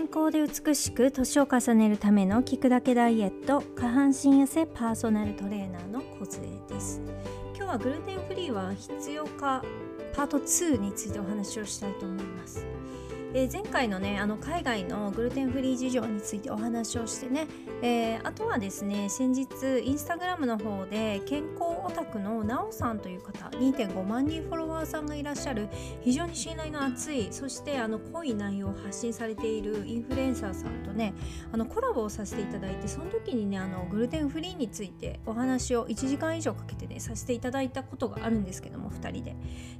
健康で美しく年を重ねるための聞くだけダイエット下半身痩せパーソナルトレーナーの小杖です。今日はグルテンフリーは必要か？パート2についてお話をしたいと思います。えー、前回のねあの海外のグルテンフリー事情についてお話をしてね、えー、あとはですね先日インスタグラムの方で健康オタクのなおさんという方2.5万人フォロワーさんがいらっしゃる非常に信頼の厚いそしてあの濃い内容を発信されているインフルエンサーさんとねあのコラボをさせていただいてその時にねあのグルテンフリーについてお話を1時間以上かけてねさせていただいたことがあるんですけども2人で。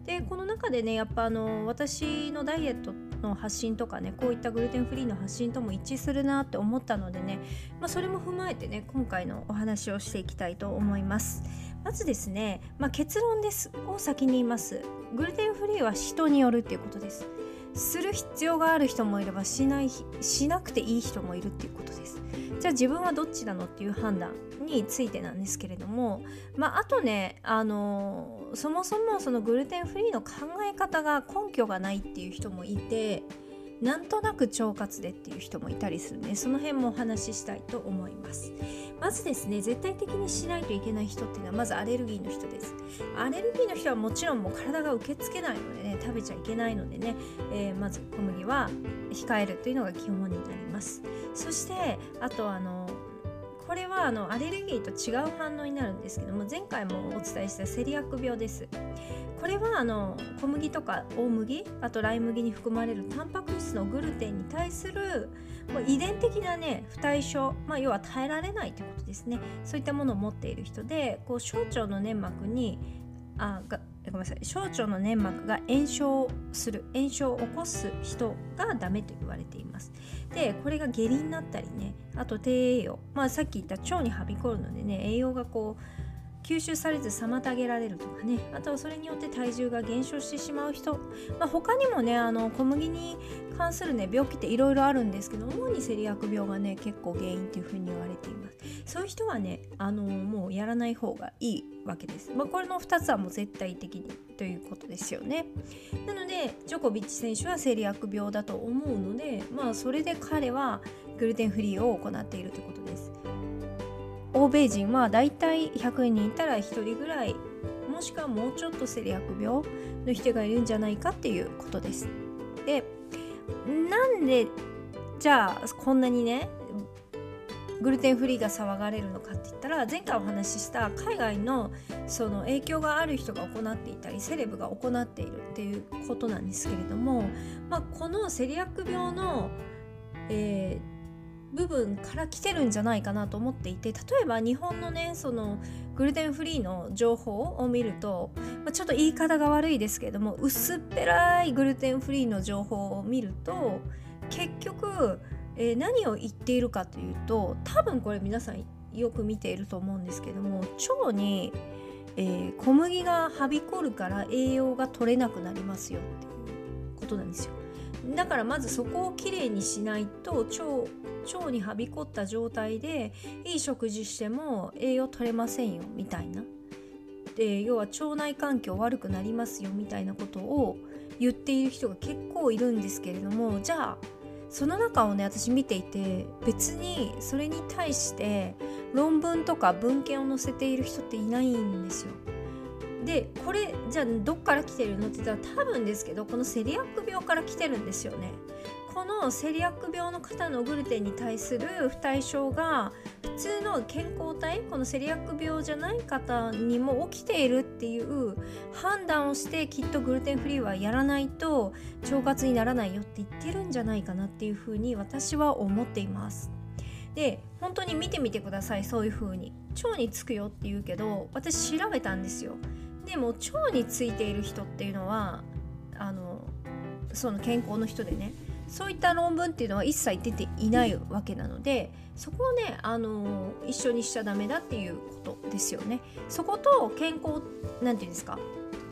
でこの中でねやっぱあの私のダイエットの発信とかねこういったグルテンフリーの発信とも一致するなって思ったのでね、まあ、それも踏まえてね今回のお話をしていきたいと思います。まずですね、まあ、結論です。を先に言います。グルテンフリーは人によるっていうことです。する必要がある人もいればしないしなくていい人もいるっていうことです。じゃあ自分はどっちなのっていう判断についてなんですけれども、まあ、あとねあのそもそもそのグルテンフリーの考え方が根拠がないっていう人もいてなんとなく腸活でっていう人もいたりするのでその辺もお話ししたいと思います。まずですね絶対的にしないといけない人っていうのはまずアレルギーの人です。アレルギーの人はもちろんもう体が受け付けないのでね食べちゃいけないのでね、えー、まず小麦は控えるというのが基本になります。そしてあとあのこれはあのアレルギーと違う反応になるんですけども前回もお伝えしたセリアック病です。これはあの小麦とか大麦あとライ麦に含まれるタンパク質のグルテンに対するもう遺伝的なね不対症、まあ、要は耐えられないということですね。そういったものを持っている人でこう小腸の粘膜にあがごめんなさい。小腸の粘膜が炎症する炎症を起こす人がダメと言われています。でこれが下痢になったりねあと低栄養。まあさっき言った腸にはびこるのでね栄養がこう吸収されず妨げられるとかね。あとはそれによって体重が減少してしまう人、まあ、他にもねあの小麦に関するね病気っていろいろあるんですけど主にセリアク病がね結構原因っていうふうに言われています。そういう人はねあのもうやらない方がいいわけです、まあ、これの2つはもう絶対的にということですよね。なのでジョコビッチ選手はセリアク病だと思うのでまあそれで彼はグルテンフリーを行っているということです。欧米人はだいたい100人いたら1人ぐらいもしくはもうちょっとセリアック病の人がいるんじゃないかっていうことです。でなんでじゃあこんなにねグルテンフリーが騒がれるのかって言ったら前回お話しした海外のその影響がある人が行っていたりセレブが行っているっていうことなんですけれども、まあ、このセリアック病の、え部分から来てるんじゃないかなと思っていて例えば日本のねそのグルテンフリーの情報を見ると、まあ、ちょっと言い方が悪いですけれども薄っぺらいグルテンフリーの情報を見ると結局、えー、何を言っているかというと多分これ皆さんよく見ていると思うんですけども腸に、えー、小麦がはびこるから栄養が取れなくなりますよっていうことなんですよ。だからまずそこをきれいにしないと腸腸にはびこった状態でいい食事しても栄養取れませんよみたいなで要は腸内環境悪くなりますよみたいなことを言っている人が結構いるんですけれどもじゃあその中をね私見ていて別にそれに対して論文とか文献を載せている人っていないんですよ。でこれじゃあどっから来てるの？って言ったら多分ですけどこのセリアック病から来てるんですよね。このセリアック病の方のグルテンに対する不耐症が普通の健康体このセリアック病じゃない方にも起きているっていう判断をしてきっとグルテンフリーはやらないと腸活にならないよって言ってるんじゃないかなっていうふうに私は思っています。で本当に見てみてくださいそういう風に腸につくよって言うけど私調べたんですよでも腸についている人っていうのはあのその健康の人でねそういった論文っていうのは一切出ていないわけなのでそこをね、あの一緒にしちゃダメだっていうことですよね。そこと健康なんていうんですか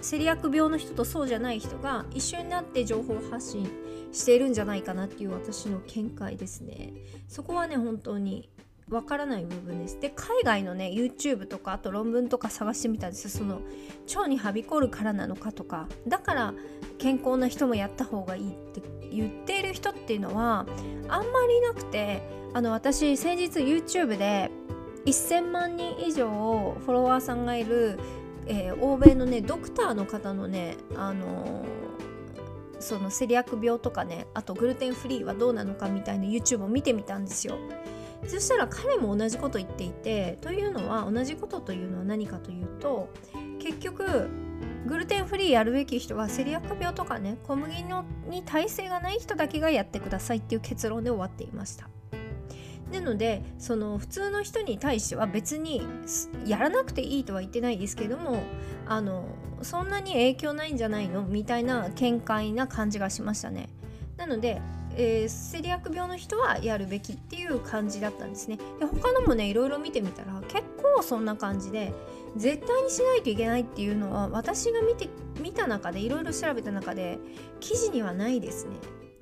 セリアック病の人とそうじゃない人が一緒になって情報発信しているんじゃないかなっていう私の見解ですね。そこはね本当にわからない部分です。で海外のね YouTube とかあと論文とか探してみたんですその腸にはびこるからなのかとか。だから健康な人もやった方がいいって言っている人っていうのはあんまりいなくてあの私先日 YouTube で1000万人以上フォロワーさんがいる、えー、欧米のねドクターの方のねあのー、そのセリアク病とかねあとグルテンフリーはどうなのかみたいな YouTube を見てみたんですよ。そしたら彼も同じこと言っていてというのは同じことというのは何かというと結局グルテンフリーやるべき人はセリアック病とかね小麦に耐性がない人だけがやってくださいっていう結論で終わっていました。なのでその普通の人に対しては別にやらなくていいとは言ってないですけどもあのそんなに影響ないんじゃないのみたいな見解な感じがしましたね。なのでえー、セリアック病の人はやるべきっていう感じだったんですね。で他のもねいろいろ見てみたら結構そんな感じで絶対にしないといけないっていうのは私が見て見た中でいろいろ調べた中で記事にはないですね。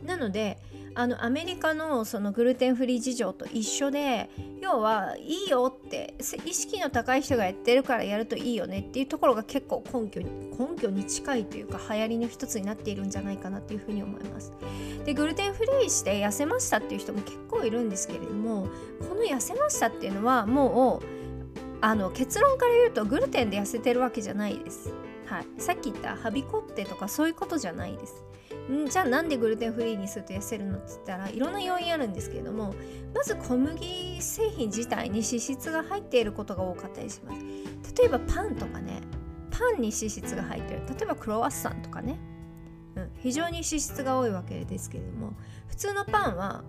なのであのアメリカのそのグルテンフリー事情と一緒で要はいいよって意識の高い人がやってるからやるといいよねっていうところが結構根拠に根拠に近いというか流行りの一つになっているんじゃないかなっていうふうに思いますでグルテンフリーして痩せましたっていう人も結構いるんですけれどもこの痩せましたっていうのはもうあの結論から言うとグルテンで痩せてるわけじゃないです。はい、さっき言ったはびこってとかそういうことじゃないです。んじゃあなんでグルテンフリーにすると痩せるのって言ったらいろんな要因あるんですけれどもまず小麦製品自体に脂質が入っていることが多かったりします。例えばパンとかね。パンに脂質が入ってる。例えばクロワッサンとかね、うん、非常に脂質が多いわけですけれども普通のパンは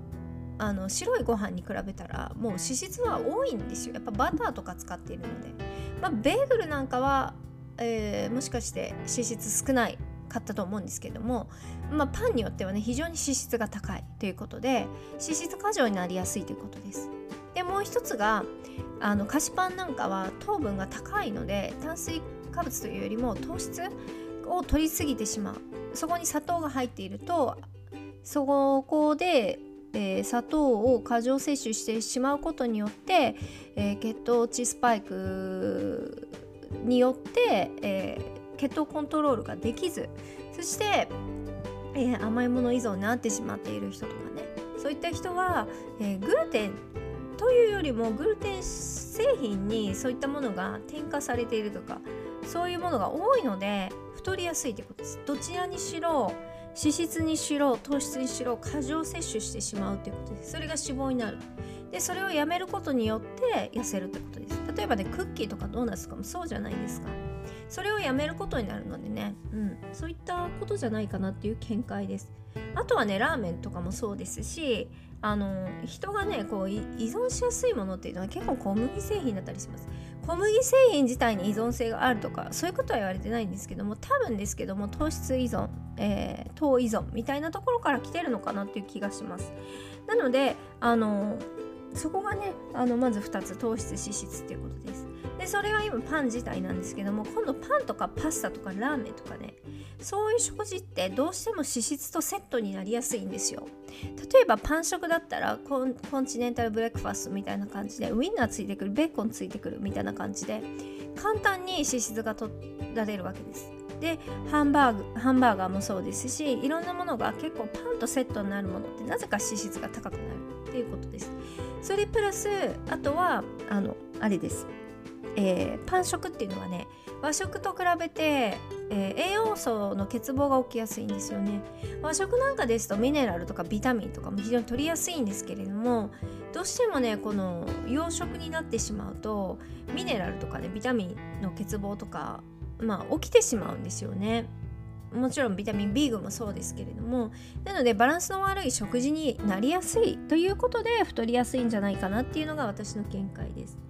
あの白いご飯に比べたらもう脂質は多いんですよ。やっぱバターとか使っているので、まあ、ベーグルなんかは、えー、もしかして脂質少ないかったと思うんですけども、まあ、パンによってはね非常に脂質が高いということで脂質過剰になりやすいということです。でもう一つがあの菓子パンなんかは糖分が高いので炭水化物というよりも糖質を取りすぎてしまうそこに砂糖が入っているとそこで、えー、砂糖を過剰摂取してしまうことによって、えー、血糖値スパイクによって、えー血糖コントロールができずそして、えー、甘いもの依存になってしまっている人とかね。そういった人は、えー、グルテンというよりもグルテン製品にそういったものが添加されているとかそういうものが多いので太りやすいということです。どちらにしろ脂質にしろ糖質にしろ過剰摂取してしまうということです。それが脂肪になる。でそれをやめることによって痩せるということです。例えばねクッキーとかドーナツとか？もそうじゃないですか。それをやめることになるのでね、うん、そういったことじゃないかなっていう見解です。あとはねラーメンとかもそうですしあの人がねこう依存しやすいものっていうのは結構小麦製品だったりします。小麦製品自体に依存性があるとかそういうことは言われてないんですけども多分ですけども糖質依存、えー、糖依存みたいなところから来てるのかなっていう気がします。なのであのそこがねあのまず2つ糖質脂質っていうことです。でそれは今パン自体なんですけども今度パンとかパスタとかラーメンとかねそういう食事ってどうしても脂質とセットになりやすいんですよ。例えばパン食だったらコンチネンタルブレックファストみたいな感じでウインナーついてくるベーコンついてくるみたいな感じで簡単に脂質が取られるわけです。でハンバーグハンバーガーもそうですしいろんなものが結構パンとセットになるものってなぜか脂質が高くなるっていうことです。それプラスあとはあのあれです。えー、パン食っていうのはね和食と比べて、えー、栄養素の欠乏が起きやすいんですよね。和食なんかですとミネラルとかビタミンとかも非常に取りやすいんですけれどもどうしてもねこの洋食になってしまうとミネラルとかねビタミンの欠乏とかまあ起きてしまうんですよね。もちろんビタミン B 群もそうですけれどもなのでバランスの悪い食事になりやすいということで太りやすいんじゃないかなっていうのが私の見解です。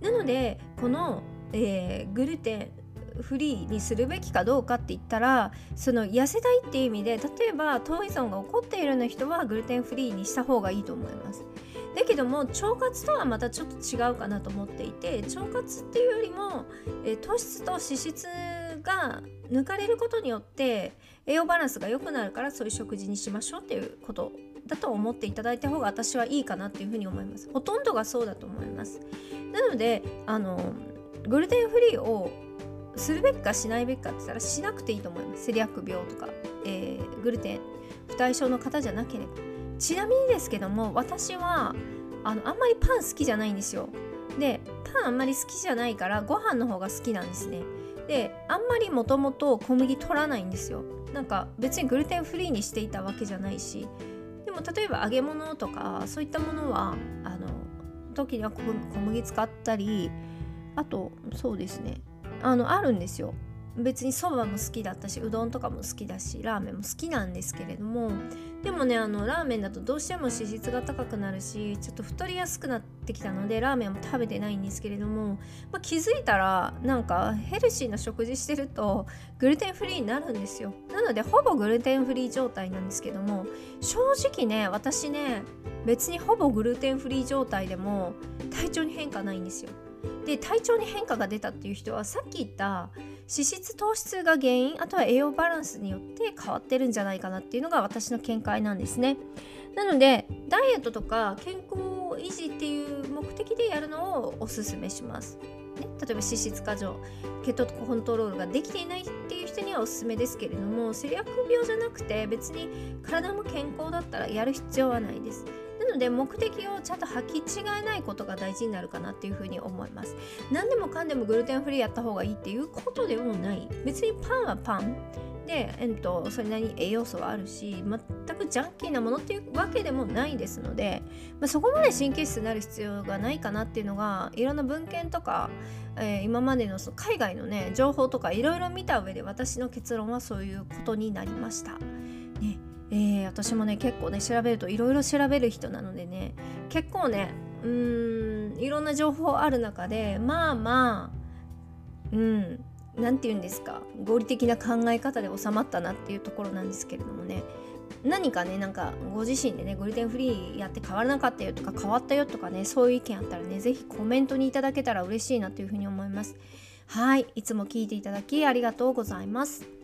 なのでこの、えー、グルテンフリーにするべきかどうかって言ったらその痩せたいっていう意味で例えば糖依存が起こっているような人はグルテンフリーにした方がいいと思います。だけども腸活とはまたちょっと違うかなと思っていて腸活っていうよりも、えー、糖質と脂質が抜かれることによって栄養バランスが良くなるからそういう食事にしましょうっていうことだと思っていただいた方が私はいいかなっていうふうに思います。ほとんどがそうだと思います。なのであのグルテンフリーをするべきかしないべきかって言ったらしなくていいと思います。セリアック病とか、えー、グルテン不対症の方じゃなければ。ちなみにですけども私はあのあんまりパン好きじゃないんですよ。でパンあんまり好きじゃないからご飯の方が好きなんですね。であんまりもともと小麦取らないんですよ。なんか別にグルテンフリーにしていたわけじゃないし。でも例えば揚げ物とかそういったものはあの時には小麦使ったりあとそうですね。あのあるんですよ。別にそばも好きだったしうどんとかも好きだしラーメンも好きなんですけれどもでもねあのラーメンだとどうしても脂質が高くなるしちょっと太りやすくなってきたのでラーメンも食べてないんですけれども、まあ、気づいたらなんかヘルシーな食事してるとグルテンフリーになるんですよ。なのでほぼグルテンフリー状態なんですけども正直ね私ね別にほぼグルテンフリー状態でも体調に変化ないんですよ。で体調に変化が出たっていう人はさっき言った脂質糖質が原因あとは栄養バランスによって変わってるんじゃないかなっていうのが私の見解なんですね。なのでダイエットとか健康維持っていう目的でやるのをおすすめします、ね、例えば脂質過剰血糖コントロールができていないっていう人にはおすすめですけれどもセリアック病じゃなくて別に体も健康だったらやる必要はないです。ので目的をちゃんと履き違えないことが大事になるかなっていうふうに思います。何でもかんでもグルテンフリーやった方がいいっていうことでもない。別にパンはパン。で、えっと、それなりに栄養素はあるし全くジャンキーなものっていうわけでもないですので、まあ、そこまで神経質になる必要がないかなっていうのがいろんな文献とか、えー、今までのその海外のね情報とかいろいろ見た上で私の結論はそういうことになりました。ね。えー、私もね結構ね調べるといろいろ調べる人なのでね結構ねうーんいろんな情報ある中でまあまあうん何て言うんですか合理的な考え方で収まったなっていうところなんですけれどもね何かねなんかご自身でねグルテンフリーやって変わらなかったよとか変わったよとかねそういう意見あったらね是非コメントにいただけたら嬉しいなというふうに思います。はいいつも聞いていただきありがとうございます。